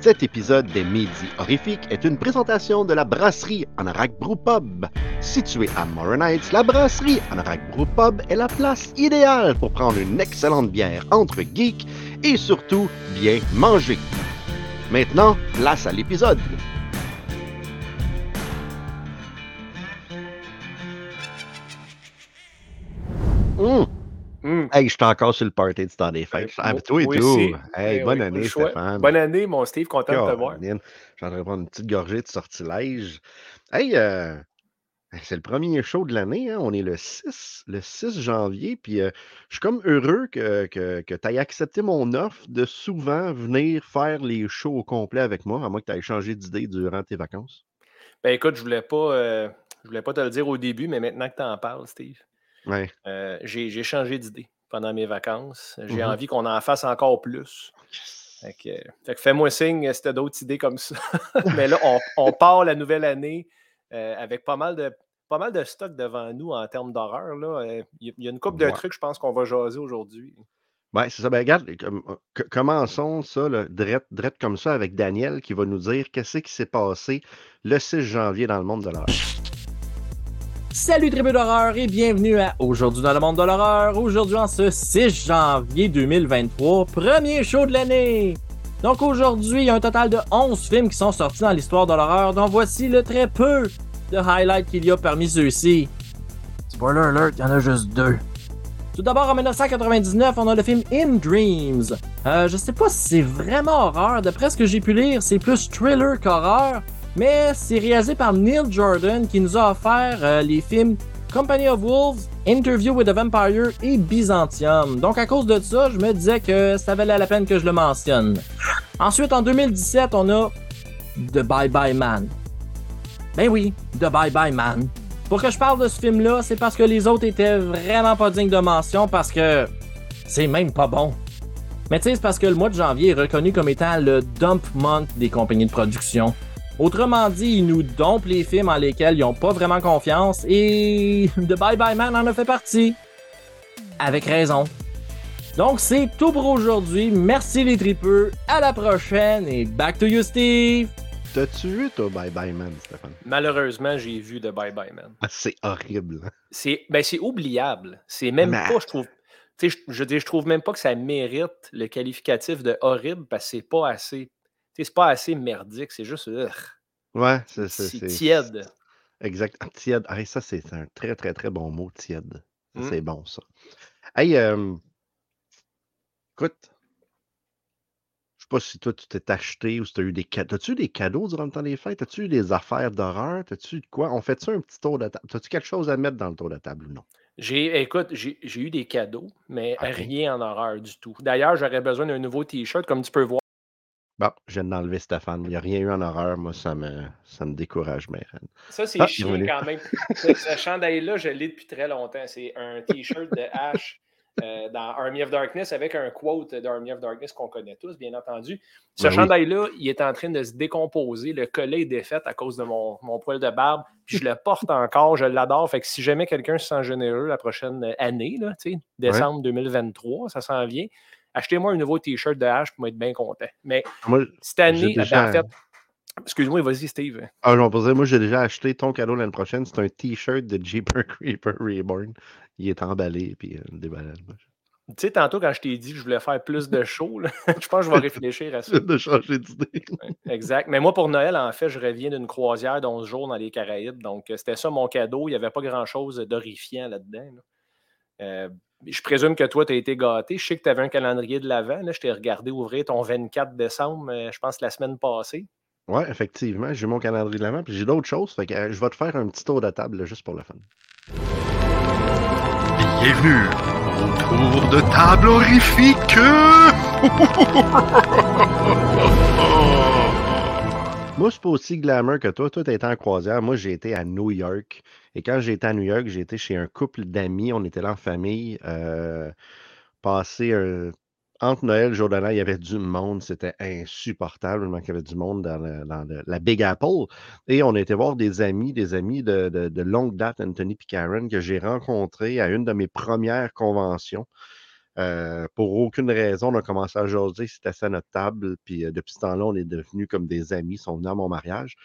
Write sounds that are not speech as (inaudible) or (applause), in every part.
Cet épisode des Midi Horrifiques est une présentation de la brasserie Anorak Pub. Située à Morin Heights, la brasserie Anorak Pub est la place idéale pour prendre une excellente bière entre geeks et surtout bien manger. Maintenant, place à l'épisode. Hey, je suis encore sur le party de temps des fêtes. Ah, mais toi et tout. Hey, Eh bonne oui, année. Stéphane. Bonne année, mon Steve, content de te voir. Caroline. Je suis en train de prendre une petite gorgée de sortilège. Hey, euh, c'est le premier show de l'année. hein. On est le 6, le 6 janvier. Puis euh, je suis comme heureux que, que, que tu aies accepté mon offre de souvent venir faire les shows au complet avec moi, à moins que tu aies changé d'idée durant tes vacances. Ben écoute, je voulais pas, euh, je voulais pas te le dire au début, mais maintenant que tu en parles, Steve, Ouais. euh, j'ai changé d'idée pendant mes vacances. J'ai Mhm. envie qu'on en fasse encore plus. Fait que, fait que fais-moi signe si tu d'autres idées comme ça? (laughs) mais là, on, on part la nouvelle année euh, avec pas mal de pas mal de stock devant nous en termes d'horreur. Euh, Il y, a- il y a une couple de Ouais. trucs, je pense, qu'on va jaser aujourd'hui. Ouais, c'est ça. Ben, regarde, que- commençons ça, drette, drette comme ça, avec Daniel qui va nous dire qu'est-ce qui s'est passé le 6 janvier dans le monde de l'art. Salut tribu d'horreur et bienvenue à Aujourd'hui dans le monde de l'horreur. Aujourd'hui en ce 6 janvier 2023, premier show de l'année. Donc aujourd'hui, il y a un total de 11 films qui sont sortis dans l'histoire de l'horreur, dont voici le très peu de highlights qu'il y a parmi ceux-ci. Spoiler alert, il y en a juste deux. Tout d'abord, en 1999, on a le film In Dreams. Euh, je sais pas si c'est vraiment horreur. D'après ce que j'ai pu lire, c'est plus thriller qu'horreur. Mais c'est réalisé par Neil Jordan qui nous a offert euh, les films Company of Wolves, Interview with a Vampire et Byzantium. Donc à cause de ça, je me disais que ça valait la peine que je le mentionne. Ensuite, en 2017, on a The Bye Bye Man. Ben oui, The Bye Bye Man. Pour que je parle de ce film-là, c'est parce que les autres étaient vraiment pas dignes de mention parce que c'est même pas bon. Mais tu sais, c'est parce que le mois de janvier est reconnu comme étant le dump month des compagnies de production. Autrement dit, ils nous dompent les films en lesquels ils n'ont pas vraiment confiance et (laughs) The Bye Bye Man en a fait partie. Avec raison. Donc c'est tout pour aujourd'hui. Merci les tripeux. À la prochaine et back to you Steve. T'as-tu vu, toi, Bye Bye Man, Stéphane? Malheureusement, j'ai vu de Bye Bye Man. Ah, c'est horrible. C'est ben, c'est oubliable. C'est même Mais- pas, je trouve. Tu sais, je, je, veux dire, je trouve même pas que ça mérite le qualificatif de horrible parce que c'est pas assez. C'est pas assez merdique, c'est juste Ouais, c'est tiède. Exact. Tiède. Ah, ça, c'est un très, très, très bon mot, tiède. Ça, Mm. C'est bon, ça. Hey, euh, écoute, je sais pas si toi, tu t'es acheté ou si tu as eu des cadeaux. As-tu eu des cadeaux durant le temps des fêtes? As-tu eu des affaires d'horreur? As-tu de quoi? On fait ça un petit tour de table? As-tu quelque chose à mettre dans le tour de table ou non? J'ai, écoute, j'ai eu des cadeaux, mais rien en horreur du tout. D'ailleurs, j'aurais besoin d'un nouveau t-shirt, comme tu peux voir. Bon, je viens d'enlever Stéphane. Il n'y a rien eu en horreur. Moi, ça me, ça me décourage, mais Ça, c'est Ah, chiant quand même. ce, ce chandail-là, je l'ai depuis très longtemps. C'est un t-shirt de Ash euh, dans Army of Darkness avec un quote d'Army of Darkness qu'on connaît tous, bien entendu. Ce Ben oui. chandail-là, il est en train de se décomposer. Le collet est défait à cause de mon, mon poil de barbe. Puis je le (laughs) porte encore, je l'adore. Fait que si jamais quelqu'un se sent généreux la prochaine année, là, décembre 2023, ça s'en vient, achetez-moi un nouveau t-shirt de Ash pour être bien content. Mais moi, cette année, ben, en fait, excuse-moi, vas-y, Steve. ah, je vais moi, j'ai déjà acheté ton cadeau l'année prochaine. C'est un T-shirt de Jeeper (laughs) Creeper Reborn. Il est emballé, puis euh, déballage. Tu sais, tantôt, quand je t'ai dit que je voulais faire plus de shows, là, (laughs) je pense que je vais réfléchir à ça. de changer d'idée. Exact. Mais moi, pour Noël, en fait, je reviens d'une croisière d'11 jours dans les Caraïbes. Donc, euh, c'était ça mon cadeau. Il n'y avait pas grand-chose d'horrifiant là-dedans. là. Euh, je présume que toi, tu as été gâté. Je sais que tu avais un calendrier de l'avant. Je t'ai regardé ouvrir ton 24 décembre, euh, je pense, la semaine passée. Oui, effectivement, j'ai mon calendrier de l'avant, puis j'ai d'autres choses. Fait que euh, je vais te faire un petit tour de table là, juste pour le fun. Bienvenue au tour de table horrifique. (laughs) Moi, c'est pas aussi glamour que toi. Toi, tu été en croisière. Moi, j'ai été à New York. Et quand été à New York, j'ai été chez un couple d'amis. On était là en famille. Euh, passer un- entre Noël et jour il y avait du monde. C'était insupportable. qu'il y avait du monde dans, la Big Apple. Et on été voir des amis, des amis de, longue date, Anthony et que j'ai rencontrés à une de mes premières conventions. Euh, pour aucune raison, on a commencé à jaser, c'était assis à notre table, puis euh, depuis ce temps-là, on est devenus comme des amis, ils sont venus à mon mariage.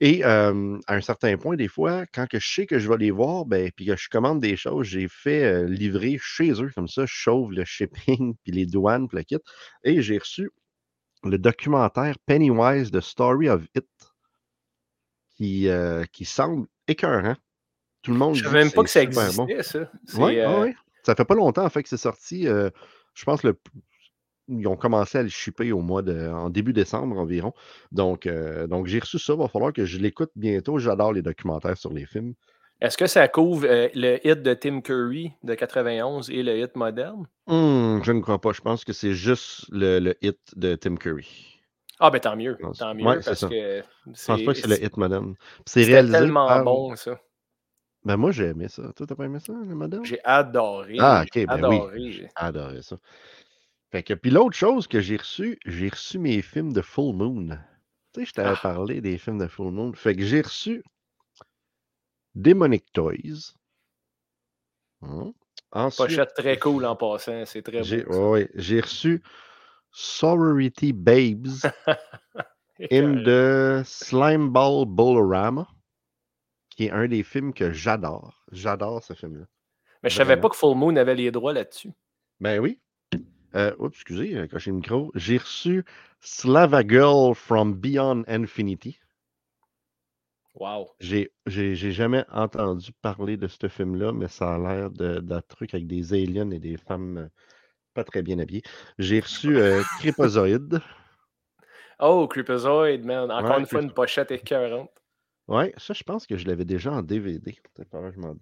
Et euh, à un certain point, des fois, quand que je sais que je vais les voir, ben, puis que je commande des choses, j'ai fait euh, livrer chez eux, comme ça, je sauve le shipping, (laughs) puis les douanes, puis le kit. Et j'ai reçu le documentaire Pennywise, The Story of It, qui, euh, qui semble écœurant. Tout le monde Je dit savais même pas que ça bon. existait, ça. Oui, Ça fait pas longtemps, en fait, que c'est sorti. je pense le ils ont commencé à le shipper au mois de, en début décembre environ. Donc, euh, donc j'ai reçu ça. Il va falloir que je l'écoute bientôt. J'adore les documentaires sur les films. Est-ce que ça couvre euh, le hit de Tim Curry de 91 et le hit moderne? Hmm, je ne crois pas. Je pense que c'est juste le, le hit de Tim Curry. Ah, ben tant mieux. Tant mieux. Ouais, parce ça. que Je pense pas que c'est le hit moderne. C'est réalisé tellement par- bon, ça. Ben moi, j'ai aimé ça. Toi, t'as pas aimé ça, le moderne? J'ai adoré. Ah, ok, ben oui. J'ai adoré ça. Fait que, puis l'autre chose que j'ai reçu, j'ai reçu mes films de Full Moon. Tu sais, je t'avais Ah. parlé des films de Full Moon. Fait que j'ai reçu Demonic Toys. Ensuite, Pochette très cool en passant. C'est très j'ai beau. ouais, j'ai reçu Sorority Babes (laughs) in the Slime Ball Bolorama, qui est un des films que j'adore. J'adore ce film-là. Mais je savais pas que Full Moon avait les droits là-dessus. Ben oui. Euh, oups, excusez, j'ai coché le micro. J'ai reçu Slava Girl from Beyond Infinity. Wow. J'ai jamais entendu parler de ce film-là, mais ça a l'air d'un truc avec des aliens et des femmes euh, pas très bien habillées. J'ai reçu (laughs) euh, Creepazoid. Oh, Creepazoid, man. Encore Ouais, une fois, une pochette écœurante. Ouais, ça, je pense que je l'avais déjà en DVD. Je m'en.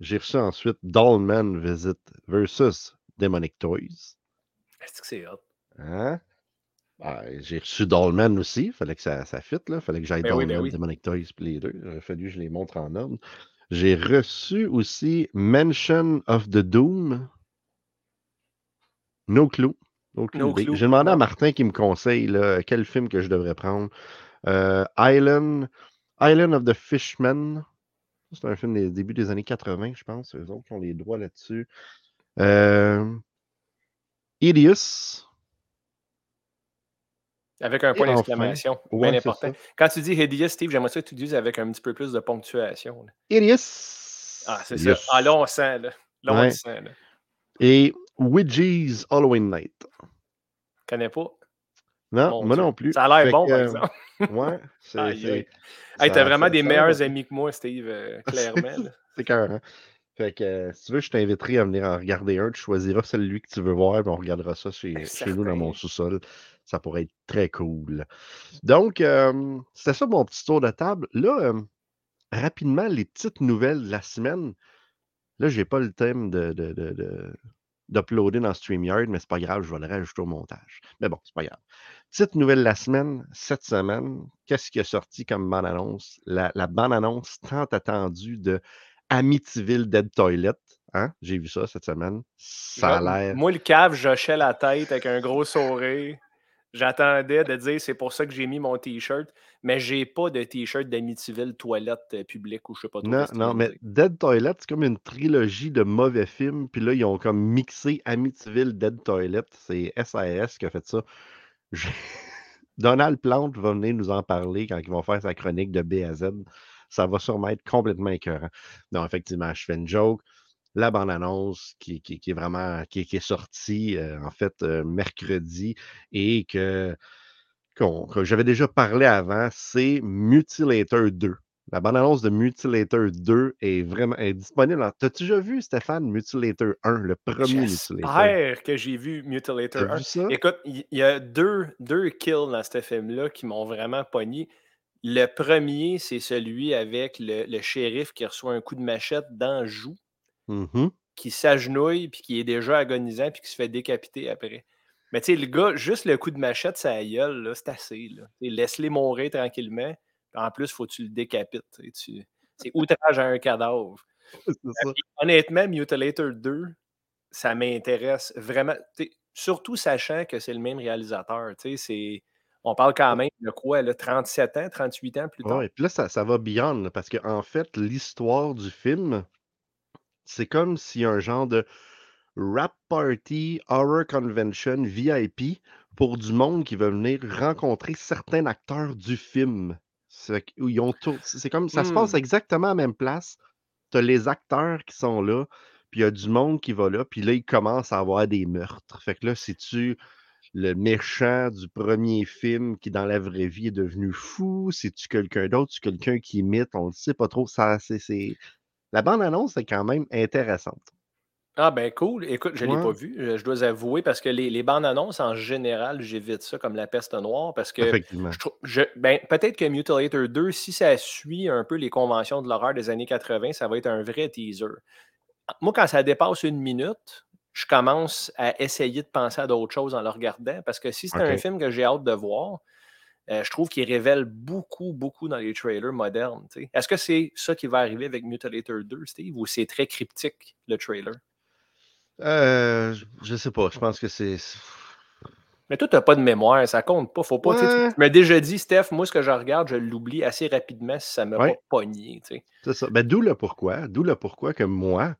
J'ai reçu ensuite Dollman Visit versus Demonic Toys. Est-ce que c'est hot? Hein? Ben, j'ai reçu Dollman aussi. Fallait que ça, ça fitte, là. Fallait que j'aille Ben oui, Dollman, ben oui. Demonic Toys, puis les deux. Il fallu que je les montre en ordre. J'ai reçu aussi Mention of the Doom. No clue. No clue, J'ai demandé à. Martin qui me conseille là, quel film que je devrais prendre. Euh, Island, Island of the Fishmen. C'est un film des débuts des années 80, je pense. Eux autres qui ont les droits là-dessus. Euh, Idius. Avec un point enfin, d'exclamation. ouais, c'est important. Quand tu dis hideous, Steve, j'aimerais ça que tu dises avec un petit peu plus de ponctuation. Idius. Ah, c'est Yes. ça. Ah, là, on sent. Là, Ouais. sent. Là. Et Ouija's Halloween Night. Je connais pas? Non, moi non plus. Ça a l'air bon, que, par euh, exemple. Ouais, (laughs) c'est. Hey, t'as vraiment des meilleurs amis que moi, Steve, euh, (laughs) clairement. C'est carré. Fait que euh, si tu veux, je t'inviterai à venir en regarder un. Tu choisiras celui que tu veux voir, puis on regardera ça chez, chez nous dans mon sous-sol. Ça pourrait être très cool. Donc, euh, c'était ça mon petit tour de table. Là, euh, rapidement, les petites nouvelles de la semaine. Là, j'ai pas le thème de, de, de- de- d'uploader dans StreamYard, mais c'est pas grave, je vais le rajouter au montage. Mais bon, c'est pas grave. Petite nouvelle de la semaine, cette semaine, qu'est-ce qui est sorti comme bande-annonce? La, la bande-annonce tant attendue de Amityville Dead Toilet. Hein? J'ai vu ça cette semaine. Ça a l'air. Moi, le cave, j'hochais la tête avec un gros sourire. J'attendais de dire c'est pour ça que j'ai mis mon t-shirt, mais j'ai pas de t-shirt d'Amityville toilette euh, publique ou je sais pas trop. Non, non, mais. Dead Toilet, c'est comme une trilogie de mauvais films. Puis là, ils ont comme mixé Amityville Dead Toilet. C'est SAS qui a fait ça. (laughs) Donald Plante va venir nous en parler quand il va faire sa chronique de B à Z. Ça va sûrement être complètement écœurant. Non, effectivement, je fais une joke. La bande-annonce qui, qui- qui est vraiment qui, est- qui est sortie euh, en fait euh, mercredi et que, j'avais déjà parlé avant, c'est Mutilator 2. La bande-annonce de Mutilator 2 est vraiment est disponible. T'as-tu déjà vu, Stéphane, Mutilator 1, le premier Mutilator? J'espère que j'ai vu Mutilator T'as 1. vu ça? Écoute, il il y, a deux, deux kills dans ce film-là qui m'ont vraiment pogné. Le premier, c'est celui avec le, le shérif qui reçoit un coup de machette dans le joue, Mhm. qui s'agenouille, puis qui est déjà agonisant, puis qui se fait décapiter après. Mais tu sais, le gars, juste le coup de machette, ça gueule, c'est assez. Laisse-les mourir tranquillement. En plus, il faut que tu le décapites. tu C'est outrage à un cadavre. Ça. Honnêtement, Mutilator 2, ça m'intéresse vraiment. Surtout sachant que c'est le même réalisateur. c'est- On parle quand même de quoi, là, 37 ans, 38 ans plus tard? Ouais, puis là, ça, ça va beyond, là, parce qu'en fait, l'histoire du film, c'est comme a un genre de Rap Party Horror Convention VIP pour du monde qui veut venir rencontrer certains acteurs du film. C'est comme ça se passe Hmm. exactement à la même place. Tu as les acteurs qui sont là, puis il y a du monde qui va là, puis là, il commence à avoir des meurtres. Fait que là, c'est-tu le méchant du premier film qui, dans la vraie vie, est devenu fou? C'est-tu quelqu'un d'autre? C'est quelqu'un qui imite? On ne sait pas trop. Ça, La bande-annonce est quand même intéressante. Ah ben cool. Écoute, je ne l'ai pas vu, euh, je dois avouer, parce que les, les bandes annonces, en général, j'évite ça comme la peste noire, parce que Effectivement. je- ben, peut-être que Mutilator 2, si ça suit un peu les conventions de l'horreur des années 80, ça va être un vrai teaser. Moi, quand ça dépasse une minute, je commence à essayer de penser à d'autres choses en le regardant, parce que si c'est un film que j'ai hâte de voir, euh, je trouve qu'il révèle beaucoup, beaucoup dans les trailers modernes. Est-ce que c'est ça qui va arriver avec Mutilator 2, Steve, ou c'est très cryptique, le trailer? Euh, je- sais pas. Je pense que c'est. Mais toi, tu n'as pas de mémoire, ça compte pas. Faut pas Ouais. tu m'as déjà dit, Steph, moi, ce que je regarde, je l'oublie assez rapidement si ça ne m'a Ouais. pas pogné. C'est ça. Ben, d'où le pourquoi. D'où le pourquoi que moi,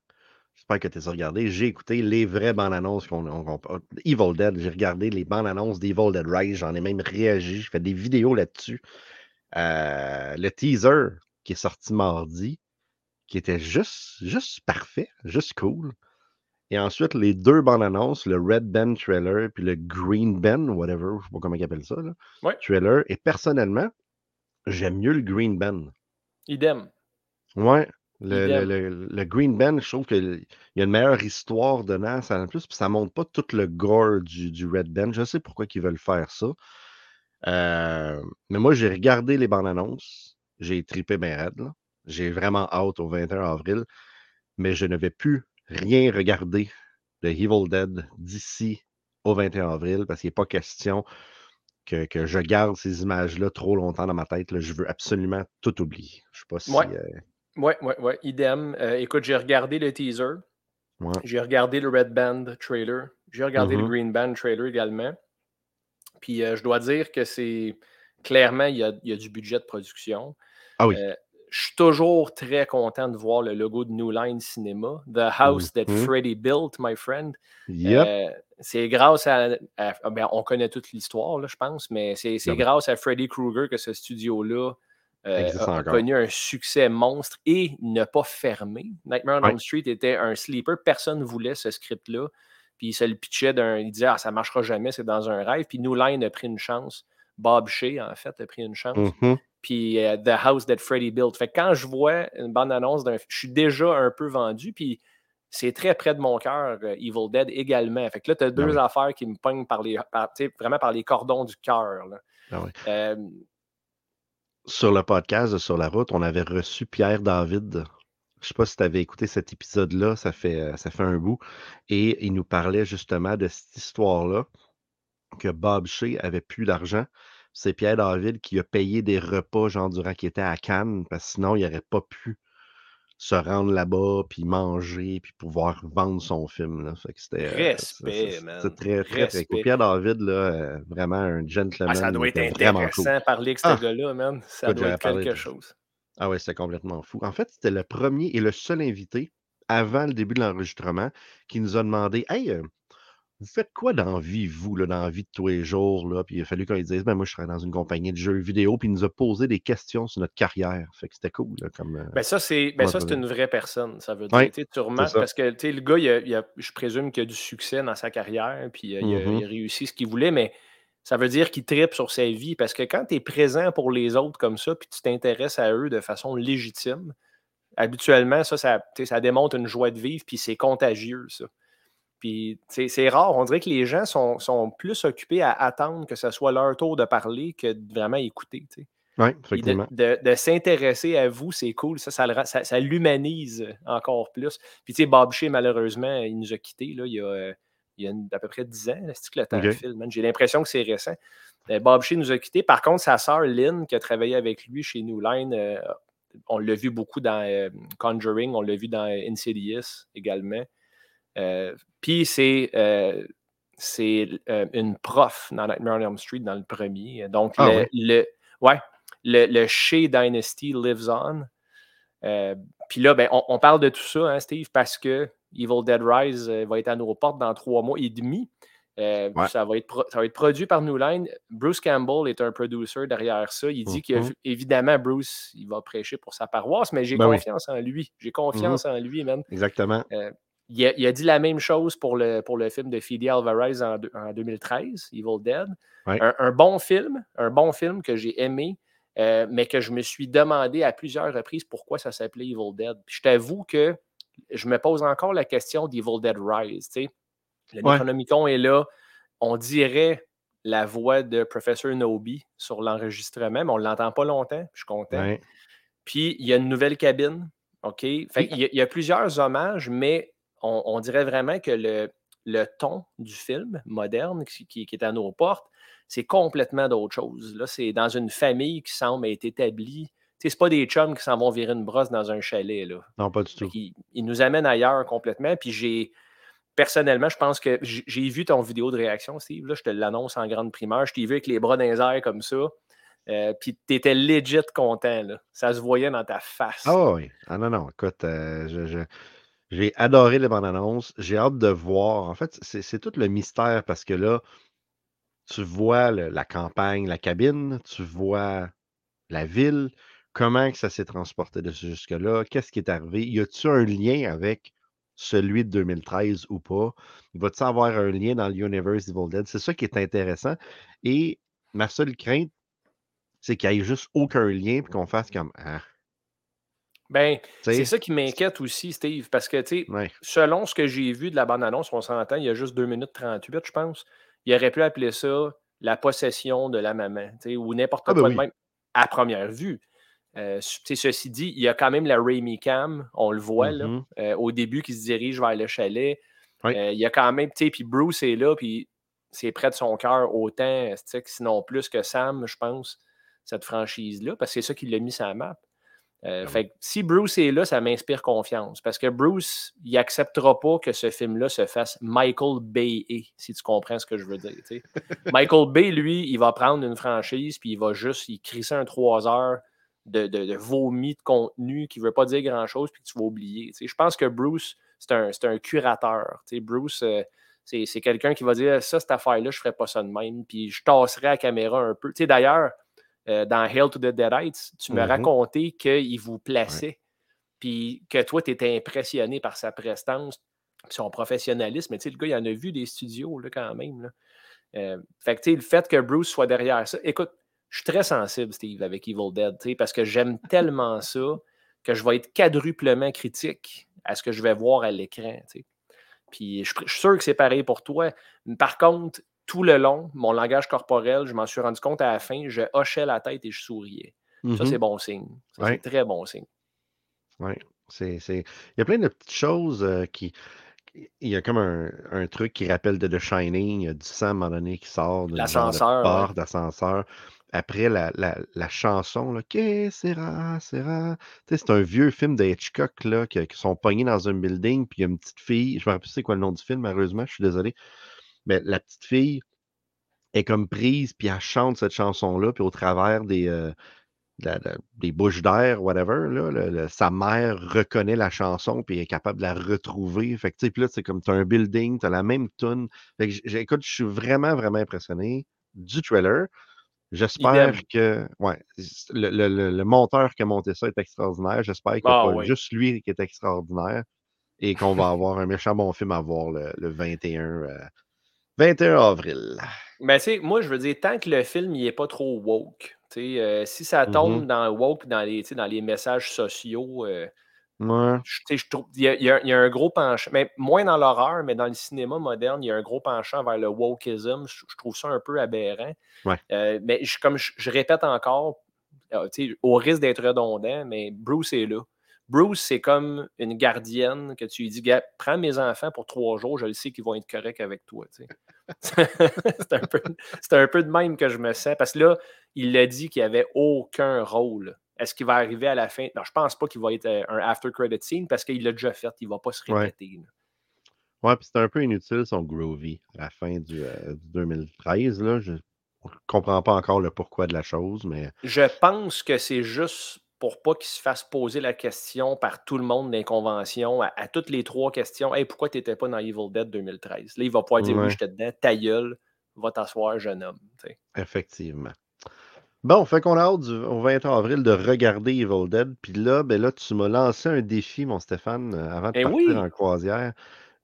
j'espère que tu as regardé, j'ai écouté les vraies bandes annonces qu'on on- qu'on- Evil Dead. J'ai regardé les bandes annonces d'Evil Dead Rise. J'en ai même réagi. J'ai fait des vidéos là-dessus. Euh, le teaser qui est sorti mardi, qui était juste, juste parfait, juste cool. Et ensuite, les deux bandes annonces, le Red Band trailer puis le Green Band, whatever, je sais pas comment ils appellent ça, là, Ouais. trailer. Et personnellement, j'aime mieux le Green Band. Idem. Ouais. Le, le- Idem. le- le Green Band, je trouve qu'il y a une meilleure histoire dedans. Ça, en plus, puis ça montre pas tout le gore du, du Red Band. Je sais pourquoi ils veulent faire ça. Euh, mais moi, j'ai regardé les bandes annonces. J'ai tripé bien raide. là. J'ai vraiment hâte au 21 avril. Mais je ne vais plus rien regarder de Evil Dead d'ici au 21 avril parce qu'il n'est pas question que, que je garde ces images-là trop longtemps dans ma tête. là. Je veux absolument tout oublier. Je sais pas si. Ouais. euh, Ouais, ouais, ouais. Idem. Euh, écoute, j'ai regardé le teaser. ouais. J'ai regardé le Red Band trailer. J'ai regardé le Mhm. Green Band trailer également. Puis euh, je dois dire que c'est clairement, il y a, il y a du budget de production. Ah oui. Euh, je suis toujours très content de voir le logo de New Line Cinema, The House That Mhm. Freddy Built, my friend. Yep. Euh, c'est grâce à. à- ben, on connaît toute l'histoire, là, je pense, mais c'est oui. grâce à Freddy Krueger que ce studio-là euh, a, connu un succès monstre et n'a pas fermé. Nightmare on Ouais. Elm Street était un sleeper. Personne ne voulait ce script-là. Puis il se le pitchait d'un. Il disait Ah, ça ne marchera jamais, c'est dans un rêve. Puis New Line a pris une chance. Bob Shea, en fait, a pris une chance. Mhm. Puis euh, The House That Freddy Built. Fait que quand je vois une bande-annonce d'un. Je suis déjà un peu vendu. Puis c'est très près de mon cœur, euh, Evil Dead également. Fait que là, tu as Ben deux affaires qui me pognent par les, par- vraiment par les cordons du cœur. Ah. Euh, Sur le podcast de Sur la route, on avait reçu Pierre David. Je sais pas si tu avais écouté cet épisode-là, ça fait, euh, ça fait un bout. Et il nous parlait justement de cette histoire-là, que Bob Shea avait plus d'argent. C'est Pierre David qui a payé des repas, genre, durant qu'il était à Cannes, parce que sinon, il n'aurait pas pu se rendre là-bas, puis manger, puis pouvoir vendre son film. Là. Fait que c'était, euh, Respect, man. c'est très, très, très cool. Pierre David, là, euh, vraiment un gentleman. ah, ça doit être intéressant cool. parler avec ce Ah! gars-là, man. Ça doit être quelque chose. Ah ouais, c'était complètement fou. En fait, c'était le premier et le seul invité avant le début de l'enregistrement qui nous a demandé Hey, euh, vous faites quoi dans la vie, vous, là, dans la vie de tous les jours? Là? Puis il a fallu qu'on lui dise ben, Moi, je travaille dans une compagnie de jeux vidéo. Puis il nous a posé des questions sur notre carrière. Fait que c'était cool. Là, comme, euh, Ben ça, c'est ben ça, une vraie personne, ça veut dire. Ouais, Tu remarques, parce que le gars, il a- il a- je présume qu'il a du succès dans sa carrière, puis euh, il, a, Mhm. il a réussi ce qu'il voulait, mais ça veut dire qu'il tripe sur sa vie, parce que quand tu es présent pour les autres comme ça, puis tu t'intéresses à eux de façon légitime, habituellement, ça, ça, ça démontre une joie de vivre, puis c'est contagieux, ça. Puis c'est rare, on dirait que les gens sont, sont plus occupés à attendre que ce soit leur tour de parler que de vraiment écouter, Puis de, de- de s'intéresser à vous, c'est cool. Ça, ça, l'humanise encore plus. Puis, tu sais, Bob Shea, malheureusement, il nous a quittés là, il y a, euh, il y a une- à peu près 10 ans. C'est que le temps Ok. file, man? J'ai l'impression que c'est récent. Euh, Bob Shea nous a quittés. Par contre, sa sœur Lynn, qui a travaillé avec lui chez New Line, euh, on l'a vu beaucoup dans Conjuring, on l'a vu dans Insidious également. Euh, Puis, c'est. euh, c'est euh, une prof dans Nightmare on Elm Street dans le premier. Donc, Ah le, ouais? le- ouais, le, le Shea Dynasty lives on. Euh, Puis là, ben, on, on parle de tout ça, hein, Steve, parce qu'il Evil Dead Rise euh, va être à nos portes dans trois mois et demi. Ça, va être ça va être produit par New Line. Bruce Campbell est un producer derrière ça. Il dit Mhm. qu'évidemment, Bruce, il va prêcher pour sa paroisse, mais j'ai Ben oui. confiance en lui. J'ai confiance en lui, man. Exactement. Il a, il a dit la même chose pour le, pour le film de Fede Alvarez en, en 2013, Evil Dead. Ouais. Un, un bon film, un bon film que j'ai aimé, euh, mais que je me suis demandé à plusieurs reprises pourquoi ça s'appelait Evil Dead. Puis je t'avoue que je me pose encore la question d'Evil Dead Rise. Le Ouais. Necronomicon est là. On dirait la voix de Professor Nobi sur l'enregistrement, mais on ne l'entend pas longtemps. Je suis content. Ouais. Puis il y a une nouvelle cabine. OK? Fait qu'il y a- il y, a plusieurs hommages, mais on, on dirait vraiment que le, le ton du film moderne qui, qui- qui est à nos portes, c'est complètement d'autre chose. Là, c'est dans une famille qui semble être établie. Sais, c'est pas des chums qui s'en vont virer une brosse dans un chalet. Là. Non, pas du tout. qu'il- il nous amène ailleurs complètement. Puis j'ai. Personnellement, je pense que j'ai vu ton vidéo de réaction, Steve. Là, je te l'annonce en grande primeur. Je t'ai vu avec les bras dans les airs comme ça. Euh, puis tu étais legit content. Là. Ça se voyait dans ta face. Ah oui. Ah non, non. Écoute, euh, je- je- j'ai adoré les bandes annonces. J'ai hâte de voir. En fait, c'est tout le mystère parce que là, tu vois la campagne, la cabine, tu vois la ville, comment que ça s'est transporté de jusque-là, qu'est-ce qui est arrivé, y a-tu un lien avec celui de 2013 ou pas? Va-t-il avoir un lien dans l'universe Evil Dead? C'est ça qui est intéressant. Et ma seule crainte, c'est qu'il n'y ait juste aucun lien puis qu'on fasse comme Ah, Ben, c'est ça qui m'inquiète aussi, Steve, parce que, tu sais, ouais. selon ce que j'ai vu de la bande-annonce, on s'entend, il y a juste 2 minutes 38, je pense. Il aurait pu appeler ça la possession de la maman, tu sais, ou n'importe Ah ben quoi de même, à première vue. Euh, ceci dit, il y a quand même la Raimi Cam, on le voit, là, Mhm. euh, au début, qui se dirige vers le chalet. Euh, il y a quand même, tu sais, puis Bruce est là, puis c'est près de son cœur autant, sinon plus que Sam, je pense, cette franchise-là, parce que c'est ça qui l'a mis sur la map. Euh, Ah fait que si Bruce est là, ça m'inspire confiance. Parce que Bruce, il acceptera pas que ce film-là se fasse Michael Bay, si tu comprends ce que je veux dire. (laughs) Michael Bay, lui, il va prendre une franchise, puis il va juste, il crisser un 3 heures de, de, de vomi de contenu qui ne veut pas dire grand-chose, puis que tu vas oublier. Je pense que Bruce, c'est un, c'est un curateur. Bruce, euh, c'est c'est quelqu'un qui va dire ça, cette affaire-là, je ne ferais pas ça de même, puis je tasserais la caméra un peu. D'ailleurs, euh, dans Hail to the Deadites, tu me Mhm. racontais qu'il vous plaçait, puis que toi, tu étais impressionné par sa prestance, puis son professionnalisme. Mais tu sais, le gars, il en a vu des studios là, quand même. là. Euh, fait que tu sais, le fait que Bruce soit derrière ça, écoute, je suis très sensible, Steve, avec Evil Dead, parce que j'aime (laughs) tellement ça que je vais être quadruplement critique à ce que je vais voir à l'écran. Puis je, je suis sûr que c'est pareil pour toi. Par contre, tout le long, mon langage corporel, je m'en suis rendu compte à la fin, je hochais la tête et je souriais. Ça, Mhm. c'est bon signe. Ouais. C'est très bon signe. Oui, c'est. Il y a plein de petites choses euh, qui. Il y a comme un, un truc qui rappelle de The Shining. Il y a du sang à un moment donné qui sort de L'ascenseur, ouais. d'ascenseur. Après la, la, la chanson, là, Que sera, sera. C'est un vieux film de Hitchcock là, qui, qui sont pognés dans un building, puis il y a une petite fille. Je me rappelle plus c'est quoi le nom du film, malheureusement, je suis désolé. Mais la petite fille est comme prise, puis elle chante cette chanson-là, puis au travers des. euh, la- des bouches d'air, whatever, là, le- le- sa mère reconnaît la chanson puis est capable de la retrouver. Fait que, tu sais, puis là, c'est comme tu as un building, tu as la même tune. Fait que, écoute, je suis vraiment, vraiment impressionné du trailer. J'espère que ouais, le, le- le- monteur qui a monté ça est extraordinaire. J'espère a Ah pas oui. juste lui qui est extraordinaire et qu'on va avoir un méchant bon film à voir le, le 21, euh, 21 avril. Ben, tu sais, moi, je veux dire, tant que le film n'est pas trop woke, tu sais, euh, si ça tombe Mhm. dans woke, dans les, dans les messages sociaux, euh, Ouais, je, trouve il y, a, y y un gros penchant, mais moins dans l'horreur, mais dans le cinéma moderne, il y a un gros penchant vers le wokeism. Je, trouve ça un peu aberrant. Ouais. Euh, mais comme je, répète encore, au risque d'être redondant, mais Bruce est là. Bruce, c'est comme une gardienne que tu lui dis, Gars, prends mes enfants pour trois jours, je le sais qu'ils vont être corrects avec toi. (laughs) c'est un, un peu de même que je me sens. Parce que là, il a dit qu'il n'y avait aucun rôle. Est-ce qu'il va arriver à la fin? Non, je pense pas qu'il va être euh, un after credit scene parce qu'il l'a déjà fait. Il ne va pas se répéter. Ouais, puis c'était un peu inutile son Groovy à la fin du, euh, du 2013. Là. Je ne comprends pas encore le pourquoi de la chose, mais Je pense que c'est juste pour pas qu'il se fasse poser la question par tout le monde des conventions, à, à toutes les trois questions. Hey, pourquoi tu n'étais pas dans Evil Dead 2013? Là, il va pouvoir dire Ouais. oui, j'étais dedans, ta gueule, va t'asseoir, jeune homme. Effectivement. Bon, fait qu'on a hâte du- au 20 avril de regarder Evil Dead. Puis là, ben là, tu m'as lancé un défi, mon Stéphane, euh, avant de Eh partir oui! en croisière,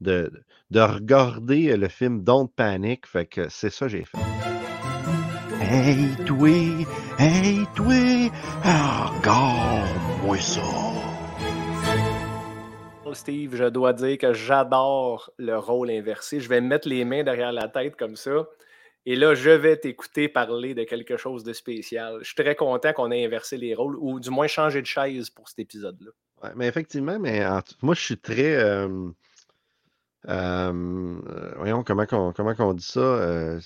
de, de regarder le film Don't Panic. Fait que c'est ça que j'ai fait. Hey, toi, hey, toi, regarde-moi ça. Steve, je dois dire que j'adore le rôle inversé. Je vais me mettre les mains derrière la tête comme ça. Et là, je vais t'écouter parler de quelque chose de spécial. Je suis très content qu'on ait inversé les rôles, ou du moins changé de chaise pour cet épisode-là. Ouais, mais effectivement, mais en- moi, je suis très. euh, euh, voyons, comment qu'on comment qu'on dit ça? euh,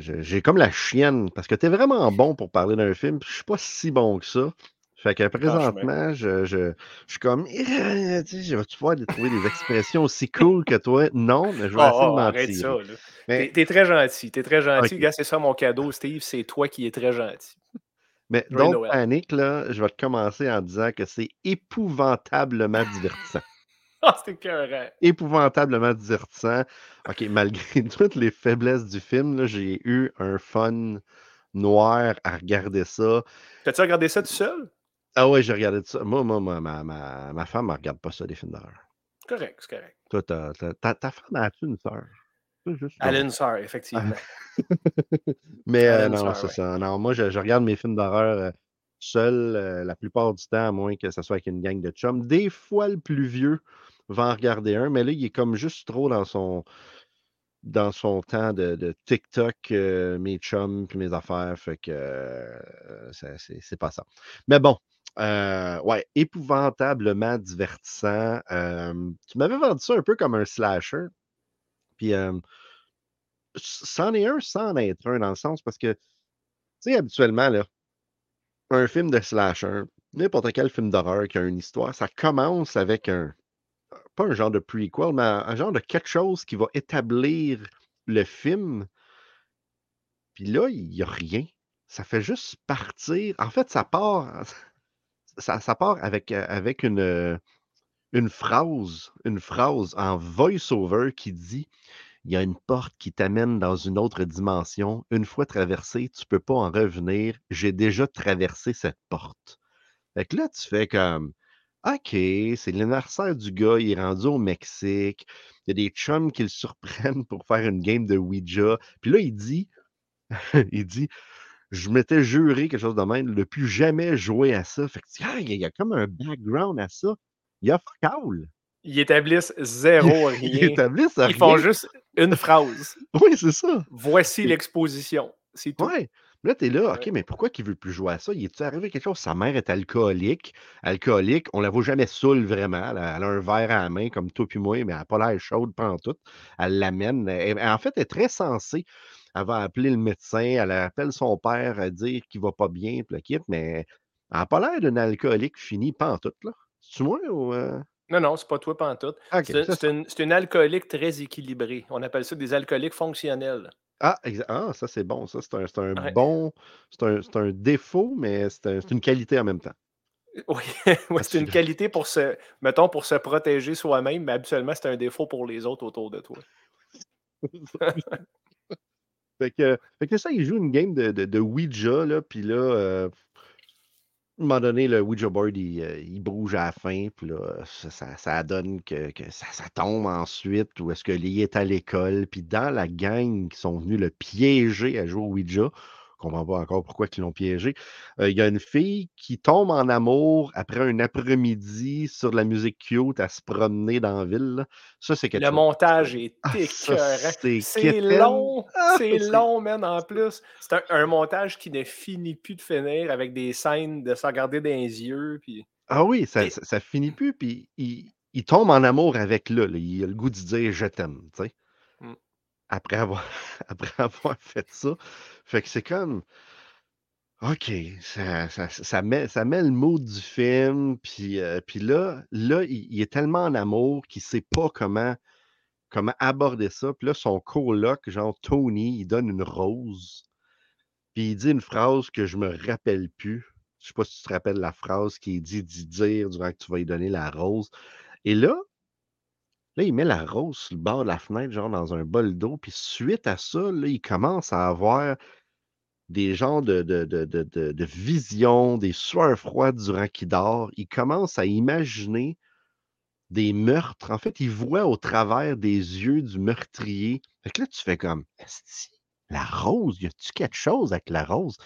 J'ai comme la chienne, parce que tu es vraiment bon pour parler d'un film, je suis pas si bon que ça. Fait que présentement, je, je, je suis comme. Eh, tu sais, je vais-tu pouvoir trouver des expressions aussi cool que toi? Non, mais je vais Oh, essayer de arrête mentir. ça. là. Mais, T'es très gentil. T'es très gentil. Ok. Gars, c'est ça mon cadeau, Steve. C'est toi qui es très gentil. mais Don't Noël. Panic, là, je vais te commencer en disant que c'est épouvantablement divertissant. (laughs) Ah, c'était épouvantablement divertissant. OK, malgré (laughs) toutes les faiblesses du film, j'ai eu un fun noir à regarder ça. T'as-tu regardé ça tout seul? Ah ouais, j'ai regardé ça. Moi, moi, moi, ma, ma, ma femme ne regarde pas ça, des films d'horreur. Correct, c'est correct. Toi, ta, ta femme a-tu une sœur? Elle a une sœur, effectivement. (laughs) Mais euh, non, c'est ouais. ça. Non, moi, je, je regarde mes films d'horreur euh, seul euh, la plupart du temps, à moins que ce soit avec une gang de chums. Des fois, le plus vieux va en regarder un, mais là, il est comme juste trop dans son dans son temps de, TikTok, euh, mes chums puis mes affaires. Fait que euh, c'est pas ça. Mais bon, euh, ouais, épouvantablement divertissant. Tu m'avais vendu ça un peu comme un slasher. Puis c'en est un sans être un, dans le sens parce que, tu sais, habituellement, là, un film de slasher, n'importe quel film d'horreur qui a une histoire, ça commence avec un, pas un genre de prequel, mais un, genre de quelque chose qui va établir le film. Puis là, il n'y a rien. Ça fait juste partir. En fait, ça part, (laughs) ça, ça part avec, euh, avec une, euh, une phrase, une phrase en voice-over qui dit il y a une porte qui t'amène dans une autre dimension. Une fois traversée, tu peux pas en revenir. J'ai déjà traversé cette porte. Fait que là, tu fais comme OK, c'est l'anniversaire du gars, il est rendu au Mexique. Il y a des chums qui le surprennent pour faire une game de Ouija. Puis là, il dit, (laughs) il dit, je m'étais juré quelque chose de même, de plus jamais jouer à ça. Fait que ah, il y, a- comme un background à ça. Il y a fuck all. Ils établissent zéro (laughs) Ils rien. établissent Ils font juste une phrase. (laughs) Oui, c'est ça. Voici l'exposition. C'est tout. Ouais. Là, t'es là, OK, mais pourquoi qu'il veut plus jouer à ça? Il est-tu arrivé quelque chose? Sa mère est alcoolique. Alcoolique, on la voit jamais saoule vraiment. Elle a, elle a un verre à la main, comme toi puis moi, mais elle n'a pas l'air chaude pendant tout. Elle l'amène. En fait, elle est très sensée. Elle va appeler le médecin, elle appelle son père à dire qu'il va pas bien, puis le kit, mais elle n'a pas l'air d'une alcoolique finie, pas en tout, là. C'est-tu moi ou. euh? Non, non, c'est pas toi. OK, C'est un- c'est une, c'est une alcoolique très équilibrée. On appelle ça des alcooliques fonctionnels. Ah, ah, ça c'est bon, ça. C'est un, c'est un Ouais. bon. C'est un, c'est un défaut, mais c'est un- c'est une qualité en même temps. Oui, (laughs) oui, c'est une qualité pour se, mettons, pour se protéger soi-même, mais habituellement, c'est un défaut pour les autres autour de toi. (laughs) Fait que, fait que ça, il joue une game de, de, de Ouija, là, puis là, euh, à un moment donné, le Ouija board, il, euh, il bouge à la fin, puis là, ça, donne que, que ça, tombe ensuite, ou est-ce que Lee est à l'école, puis dans la gang qui sont venus le piéger à jouer au Ouija, comprends pas encore pourquoi ils l'ont piégé, euh, il y a une fille qui tombe en amour après un après-midi sur de la musique cute à se promener dans la ville, là. Ça, c'est quelque Le chose. montage est Ah, ça, écœurant. c'est long, Ah, c'est long, man, en plus. C'est un, un montage qui ne finit plus de finir avec des scènes de se regarder dans les yeux. Puis... Ah oui, ça, Et- ça, ça finit plus, puis il, il tombe en amour avec là, là. Il a le goût de dire je t'aime, tu sais. (laughs) Après avoir, fait ça. Fait que c'est comme. OK, ça, ça, ça met, ça met le mood du film, puis, euh, puis là, il, est tellement en amour qu'il sait pas comment, comment aborder ça. Puis là, son coloc, genre Tony, il donne une rose, puis il dit une phrase que je me rappelle plus. Je sais pas si tu te rappelles la phrase qui est dit d'y dire durant que tu vas lui donner la rose. Et là, là, il met la rose sur le bord de la fenêtre, genre dans un bol d'eau. Puis suite à ça, là, il commence à avoir des genres de, de, de, de, de- de visions, des sueurs froides durant qu'il dort. Il commence à imaginer des meurtres. En fait, il voit au travers des yeux du meurtrier. Fait que là, tu fais comme, la rose, y a-tu quelque chose avec la rose?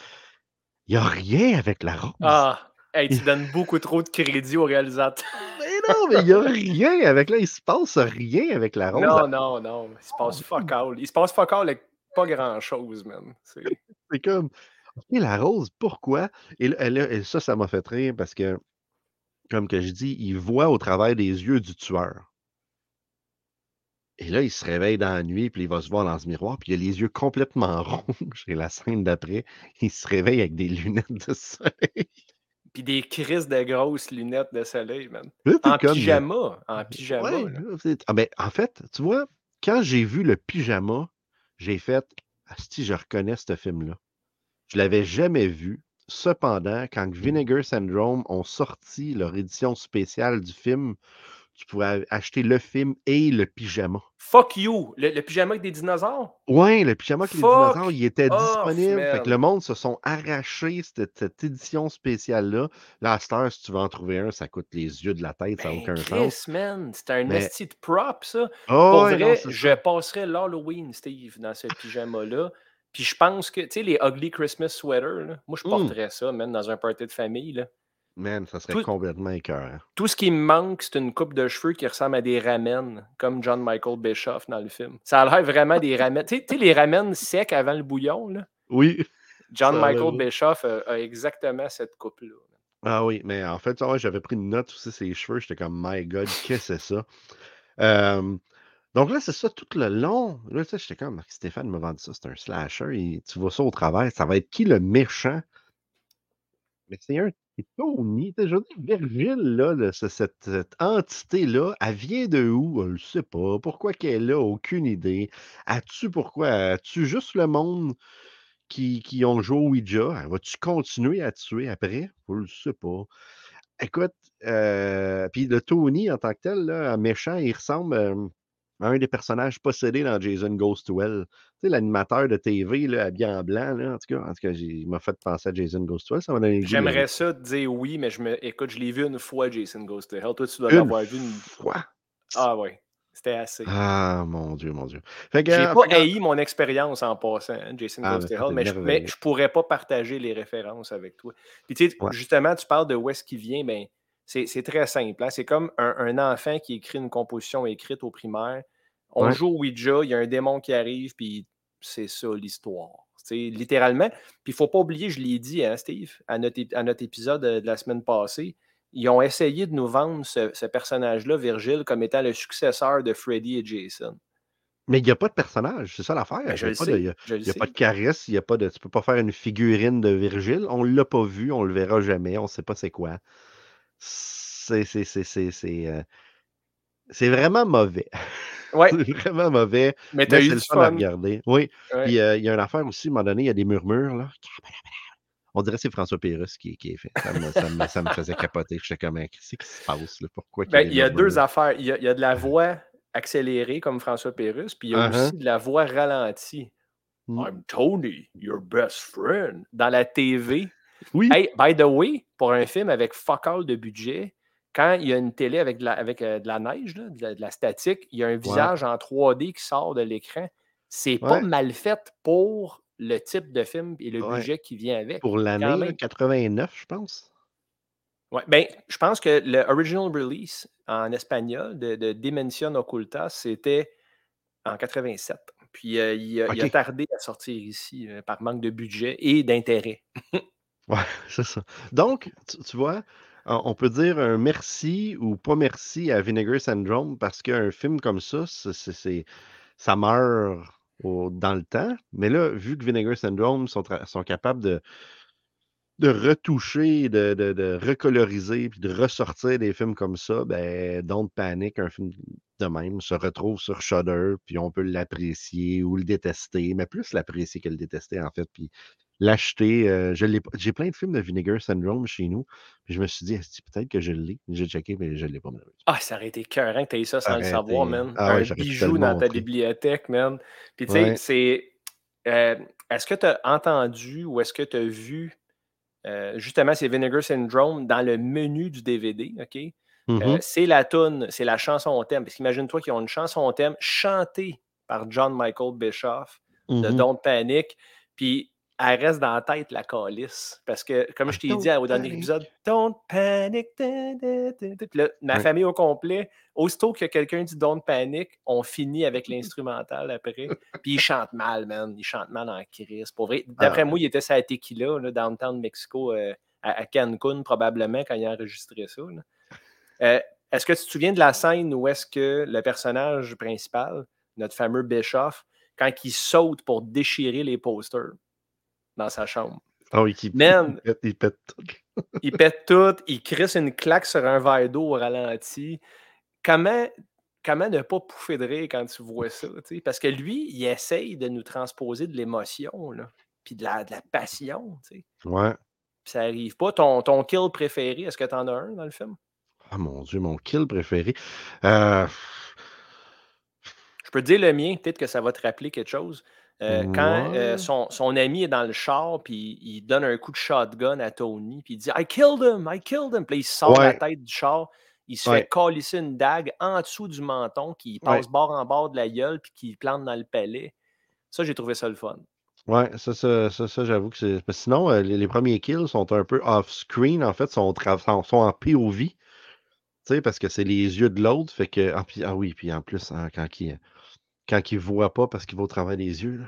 Il n'y a rien avec la rose. Ah, hey, tu donnes beaucoup trop de crédit au réalisateur. (laughs) Non, mais il n'y a rien avec là. Il se passe rien avec la rose. Non, non, non. Il se passe fuck all. Il se passe fuck all avec pas grand chose, man. (laughs) C'est- comme, OK, la rose, pourquoi? Et, là, là, et ça, ça m'a fait rire parce que, comme que je dis, il voit au travers des yeux du tueur. Et là, il se réveille dans la nuit, puis il va se voir dans ce miroir, puis il a les yeux complètement (laughs) rouges. Et la scène d'après, il se réveille avec des lunettes de soleil. Puis des crises de grosses lunettes de soleil, man. Là, En comme, pyjama. En pyjama. Ouais, c'est- ah ben, en fait, tu vois, quand j'ai vu le pyjama, j'ai fait si je reconnais ce film-là. Je l'avais jamais vu. Cependant, quand Vinegar Syndrome ont sorti leur édition spéciale du film, tu pouvais acheter le film et le pyjama. Fuck you. Le, le pyjama avec des dinosaures? Ouais, le pyjama avec les dinosaures, il était off, disponible. Fait que le monde se sont arrachés cette, cette édition spéciale-là. Là, à si tu veux en trouver un, ça coûte les yeux de la tête, ça n'a Ben, aucun Chris, sens. man. C'était un Mais- esti de prop, ça. Oh, Pour non, vrai, je passerais l'Halloween, Steve, dans ce pyjama-là. Puis je pense que, tu sais, les ugly Christmas sweaters, là, moi, je Mm. porterais ça, même dans un party de famille. Là. Man, ça serait Tout- complètement écœurant. Tout ce qui me manque, c'est une coupe de cheveux qui ressemble à des ramen, comme John Michael Bischoff dans le film. Ça a l'air vraiment des (laughs) ramen. Tu sais- les ramen secs avant le bouillon, là? Oui. John Ça Michael Bischoff a, a exactement cette coupe-là. Ah oui, mais en fait, ouais, j'avais pris une note aussi, ses cheveux. J'étais comme, my God, qu'est-ce que c'est ça? (laughs) Euh, donc là, c'est ça tout le long. Là, tu sais, j'étais comme, Stéphane m'a vendu ça, c'est un slasher. et tu vois ça au travers. Ça va être qui le méchant? Mais c'est un. C'est Tony. Sais, Je veux Virgile, là, cette, entité-là, elle vient de où? On ne le sait pas. Pourquoi qu'elle là? Aucune idée. As-tu pourquoi? As-tu juste le monde qui, qui ont joué au Ouija? Vas-tu continuer à tuer après? Je ne sais pas. Écoute, euh, puis le Tony en tant que tel, là, méchant, il ressemble euh, un des personnages possédés dans Jason Goes to Hell. Tu sais, l'animateur de TV, là, habillé en blanc, là, en tout cas, en tout cas, il m'a fait penser à Jason Goes to Hell. Ça m'a donné goût J'aimerais ça te dire oui, mais je me... écoute, je l'ai vu une fois, Jason Goes to Hell. Toi, tu dois Une l'avoir vu une. fois? Ah ouais, c'était assez. Ah, mon Dieu, mon Dieu. Fait que, J'ai euh, pas fait haï mon expérience en passant, hein, Jason Ah, Goes mais to Hell, mais je, mais je pourrais pas partager les références avec toi. Puis tu sais, Ouais. justement, tu parles de où est-ce qu'il vient, ben, c'est très simple. hein. C'est comme un, un enfant qui écrit une composition écrite au primaire. On Ouais. joue au Ouija, il y a un démon qui arrive, puis c'est ça l'histoire. Littéralement. Puis il faut pas oublier, je l'ai dit, hein, Steve, à notre, ép- à notre épisode euh, de la semaine passée, ils ont essayé de nous vendre ce, ce personnage-là, Virgile, comme étant le successeur de Freddy et Jason. Mais il n'y a pas de personnage, c'est ça l'affaire. Ben, Il n'y a, pas de- sais, y a- il y pas de caresse, il y a pas de. Tu peux pas faire une figurine de Virgile. On ne l'a pas vu, on le verra jamais, on ne sait pas c'est quoi. C'est. C'est. Euh, c'est vraiment mauvais. (laughs) Ouais, c'est vraiment mauvais. mais t'as eu le fun à regarder. Oui. Ouais. Puis euh, il y a une affaire aussi, à un moment donné, il y a des murmures, là. On dirait que c'est François Pérusse qui, qui est fait. Ça me, ça me- ça me faisait capoter. J'étais comme, qu'est-ce qui se passe, là? Pourquoi Ben, il y a deux affaires. Il y a, il y a de la voix accélérée comme François Pérusse, puis il y a Uh-huh. aussi de la voix ralentie. Mm. I'm Tony, your best friend. Dans la TV. Oui. Hey, by the way, pour un film avec fuck all de budget, quand il y a une télé avec de la, avec, euh, de la neige, là, de, la, de la statique, il y a un visage en 3D qui sort de l'écran. C'est pas Ouais. mal fait pour le type de film et le Ouais. budget qui vient avec. Pour l'année là, même. 89, je pense. Ouais, ben, je pense que le original release en espagnol de, de Dimension Occulta, c'était en 87. Puis euh, il, a, il a Ok. tardé à sortir ici euh, par manque de budget et d'intérêt. (laughs) Ouais, (laughs) c'est ça. Donc, tu, vois, on peut dire un merci ou pas merci à Vinegar Syndrome parce qu'un film comme ça, c'est, ça meurt dans le temps. Mais là, vu que Vinegar Syndrome sont, capables de, retoucher, de recoloriser, puis de ressortir des films comme ça, ben, Don't Panic, un film de même, se retrouve sur Shudder, puis on peut l'apprécier ou le détester, mais plus l'apprécier que le détester, en fait. Puis l'acheter. euh, je l'ai pas- J'ai plein de films de Vinegar Syndrome chez nous. Puis je me suis dit, peut-être que je l'ai? J'ai checké, mais je ne l'ai pas. Ah, ça aurait été cœurant que tu aies ça sans le savoir, man. Ah ouais, un bijou dans ta bibliothèque, man. Puis tu sais, Ouais. c'est. euh, est-ce que tu as entendu ou est-ce que tu as vu euh, justement c'est Vinegar Syndrome dans le menu du DVD, OK? Mhm. c'est la tune, c'est la chanson thème. Parce qu'imagine-toi qu'ils ont une chanson thème chantée par John Michael Bischoff de Mhm. Don't Panic. Puis elle reste dans la tête, la calice. Parce que, comme je t'ai dit au dernier épisode, Don't panic. da, da, da, da. Puis là, ma famille au complet, aussitôt que quelqu'un dit Don't panic, on finit avec (laughs) l'instrumental après. Puis il chante mal, man. Il chante mal en crise. Pour vrai. D'après Ah. moi, il était sa tequila, là, downtown Mexico, euh, à, à Cancun, probablement, quand il a enregistré ça. Euh, est-ce que tu te souviens de la scène où est-ce que le personnage principal, notre fameux Bischoff, quand il saute pour déchirer les posters? Dans sa chambre, Ah oui, Man. il pète, il pète tout. (laughs) il pète tout, il crisse une claque sur un verre d'eau au ralenti. Comment, comment ne pas pouffer de rire quand tu vois ça? tu sais? Parce que lui, il essaye de nous transposer de l'émotion, puis de la, de la passion. tu sais. Ouais. Ça arrive pas. Ton, ton kill préféré, est-ce que tu en as un dans le film? Ah mon Dieu, mon kill préféré. Euh, Je peux te dire le mien, peut-être que ça va te rappeler quelque chose. Euh, quand euh, son, son ami est dans le char, puis il donne un coup de shotgun à Tony, puis il dit I killed him, I killed him. Puis il sort la tête du char, il se Ouais. fait calisser une dague en dessous du menton, qui passe bord en bord de la gueule, puis qui plante dans le palais. Ça, j'ai trouvé ça le fun. Ouais, ça, ça, ça, ça, j'avoue que c'est. Sinon, euh, les, les premiers kills sont un peu off-screen, en fait, sont, tra- sont, sont en POV. Tu sais, parce que c'est les yeux de l'autre. Fait que. Ah, puis- ah oui, puis en plus, hein, quand il quand il voit pas parce qu'il va au travers des yeux. Là.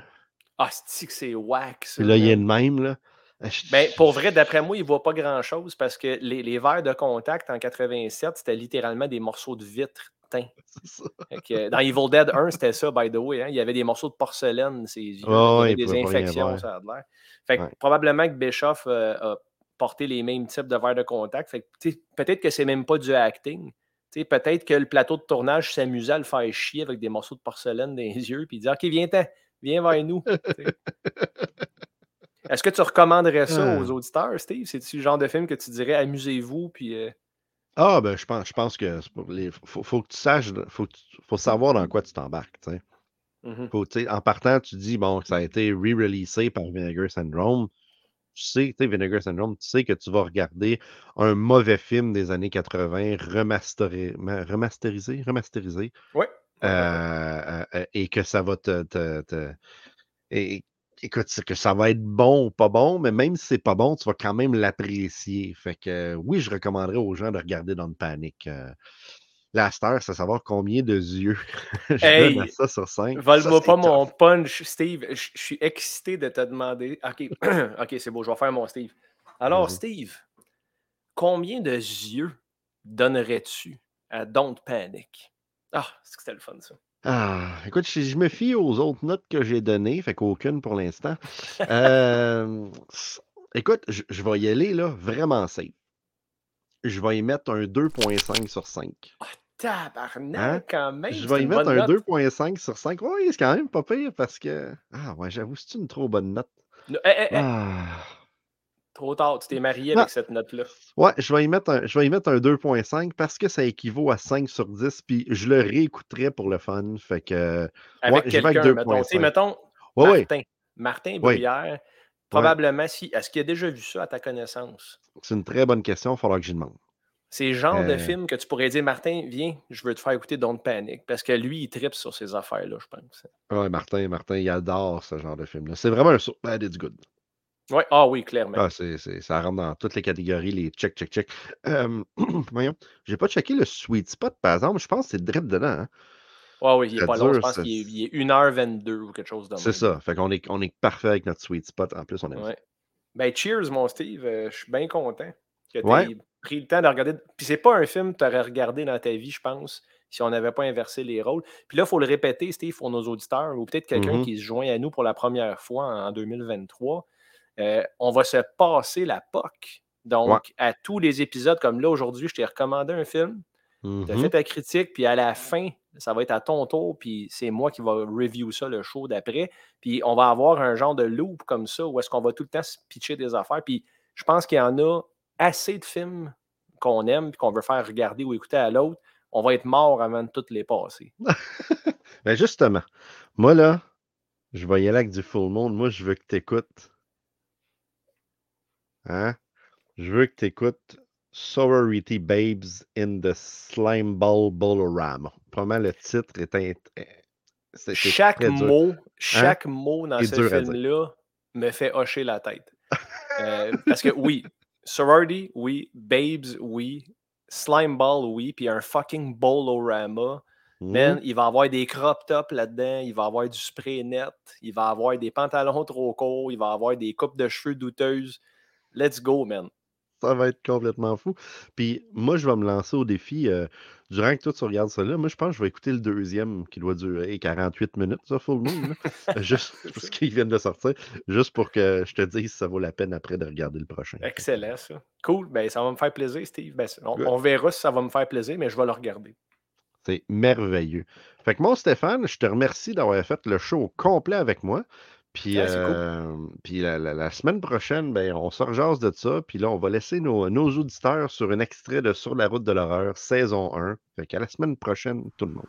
Ah, c'est que c'est whack, ça. Puis là, il est de même, là. Ah, Ben, pour vrai, d'après moi, il ne voit pas grand-chose parce que les, les verres de contact en 87, c'était littéralement des morceaux de vitre. (laughs) Fait que, dans Evil Dead 1, c'était ça, by the way. hein, Il y avait des morceaux de porcelaine, ses yeux. Ouais, il y ouais, avait il des infections, ça a de l'air. Fait que Ouais. probablement que Bischoff euh, a porté les mêmes types de verres de contact. Fait que, peut-être que c'est même pas du acting. Peut-être que le plateau de tournage s'amusait à le faire chier avec des morceaux de porcelaine dans les (laughs) yeux, puis il dit OK, viens-t'en, viens vers nous. Est-ce que tu recommanderais ça aux Ah. auditeurs, Steve? C'est-tu le genre de film que tu dirais amusez-vous, puis. euh, Ah, ben, je pense, je pense que les, faut, faut que tu saches, faut, faut savoir dans quoi tu t'embarques. mhm. Sais, en partant, tu dis, bon, ça a été re-releasé par Vinegar Syndrome. Tu sais, tu sais, Vinegar Syndrome, tu sais que tu vas regarder un mauvais film des années 80 remasteri- ma- remasterisé, remasterisé, Ouais. Ouais. euh, euh, euh, et que ça va te. te- te- et- écoute, que ça va être bon ou pas bon, mais même si c'est pas bon, tu vas quand même l'apprécier. Fait que oui, je recommanderais aux gens de regarder Don't Panic. Euh, la star, c'est savoir combien de yeux (laughs) je donne à Hey, ça sur 5. Vole-moi pas mon punch, Steve. Je suis excité de te demander. (clears throat) OK, c'est beau, je vais faire mon Steve. Alors. Steve, combien de yeux donnerais-tu à Don't Panic? Ah, c'est que c'était le fun, ça. Ah, écoute, je, je me fie aux autres notes que j'ai données, fait qu'aucune pour l'instant. Euh, (laughs) écoute, je, je vais y aller là, vraiment safe. Je vais y mettre un 2.5 sur 5. Tabarnak, quand même. Hein? Je vais y mettre un note. 2.5 sur 5. Oui, c'est quand même pas pire parce que. Ah, ouais, j'avoue, c'est une trop bonne note. No- eh, eh, eh, Ah. Trop tard, tu t'es marié Non. avec cette note-là. Ouais, je vais y mettre un, je vais y mettre un 2.5 parce que ça équivaut à 5 sur 10, puis je le réécouterai pour le fun. Fait que. Avec avec quelqu'un, mettons. Tu sais, 2.5. mettons, Ouais, ouais, Martin. Martin Oui. Probablement, si. Est-ce qu'il a déjà vu ça à ta connaissance? c'est une très bonne question, il falloir que j'y demande. C'est le genre de Euh. film que tu pourrais dire, Martin, viens, je veux te faire écouter Don't Panic. Parce que lui, il tripe sur ces affaires-là, je pense. Ouais, Martin, Martin, il adore ce genre de film-là. C'est vraiment un. Bad, it's good. Ouais, ah oui, clairement. Ah, c'est, c'est- ça rentre dans toutes les catégories, les check, check, check. Euh, (clears throat) voyons, j'ai pas checké le sweet spot, par exemple. Je pense que c'est drip dedans. hein. Oui, il est pas long. Je pense qu'il est, est 1h22 ou quelque chose de C'est ça. Fait qu'on est, on est parfait avec notre sweet spot. En plus, on aime ça. Ouais. Ben, cheers, mon Steve. Euh, je suis bien content que tu Ouais. pris le temps de regarder. Puis c'est pas un film que tu aurais regardé dans ta vie, je pense, si on n'avait pas inversé les rôles. Puis là, il faut le répéter, Steve, pour nos auditeurs, ou peut-être quelqu'un Mhm. qui se joint à nous pour la première fois en, en 2023. Euh, on va se passer la POC. Donc, Ouais. à tous les épisodes, comme là aujourd'hui, je t'ai recommandé un film. Tu as fait ta critique, puis à la fin, ça va être à ton tour, puis c'est moi qui va review ça, le show d'après. Puis on va avoir un genre de loop comme ça, où est-ce qu'on va tout le temps se pitcher des affaires. Puis je pense qu'il y en a assez de films qu'on aime, puis qu'on veut faire regarder ou écouter à l'autre. On va être mort avant de toutes les passer. (laughs) Ben justement, moi là, je vais y aller avec du full monde. Moi, je veux que tu écoutes. Hein? Je veux que tu écoutes Sorority Babes in the Slime Ball Bolorama. Vraiment, le titre est. c'est- c'est Chaque mot, chaque mot dans ce film-là me fait hocher la tête. Euh, (laughs) parce que oui, Sorority, oui, Babes, oui, Slime Ball, oui, puis un fucking Bolorama. Mhm. Man, il va avoir des crop tops là-dedans, il va avoir du spray net, il va avoir des pantalons trop courts, il va avoir des coupes de cheveux douteuses. Let's go, man. Ça va être complètement fou. Puis moi, je vais me lancer au défi. euh, durant que toi, tu regardes ça là, moi, je pense que je vais écouter le deuxième qui doit durer 48 minutes, ça, Full Moon. là. (laughs) (laughs) Juste parce qu'ils viennent de sortir. Juste pour que je te dise si ça vaut la peine après de regarder le prochain. Excellent, ça. Cool. Ben, ça va me faire plaisir, Steve. Ben, on, on verra si ça va me faire plaisir, mais je vais le regarder. C'est merveilleux. Fait que moi, Stéphane, je te remercie d'avoir fait le show complet avec moi. Puis, Ah, c'est cool. euh, puis la, la- la semaine prochaine, ben, on se rejase de ça. Puis là, on va laisser nos, nos auditeurs sur un extrait de Sur la route de l'horreur, saison 1. Fait qu'à la semaine prochaine, tout le monde.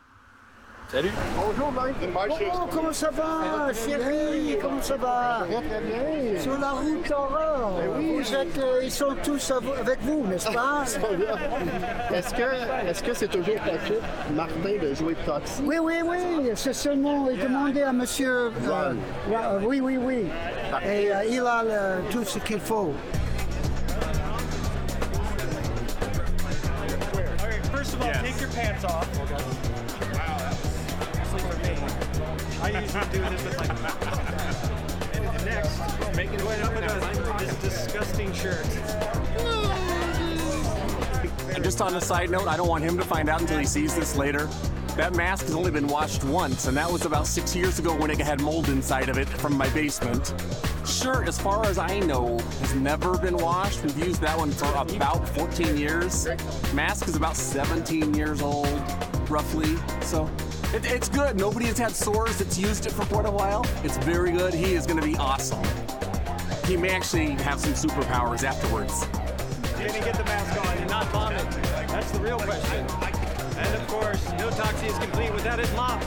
Salut. Oh, comment ça va, chérie? Comment ça va? Très très bien. Sur la route. Vous êtes, euh, ils sont tous av- avec vous, n'est-ce pas? (laughs) Est-ce que est-ce que c'est toujours possible, Martin, de jouer Toxie? Oui, oui, oui. C'est seulement demander à monsieur. euh, euh, oui, oui, oui. Et euh, il a le- tout ce qu'il faut. First of all, take your pants off. I usually do this with like. and, and next, make it going up with this disgusting shirt. And just on a side note, I don't want him to find out until he sees this later. That mask has only been washed once, and that was about six years ago when it had mold inside of it from my basement. Shirt, as far as I know, has never been washed. We've used that one for about 14 years. Mask is about 17 years old, roughly. So it, it's good. Nobody has had sores that's used it for quite a while. It's very good. He is going to be awesome. He may actually have some superpowers afterwards. He get the mask on and not vomit? That's the real question. And of course, no Toxie is complete without his mom.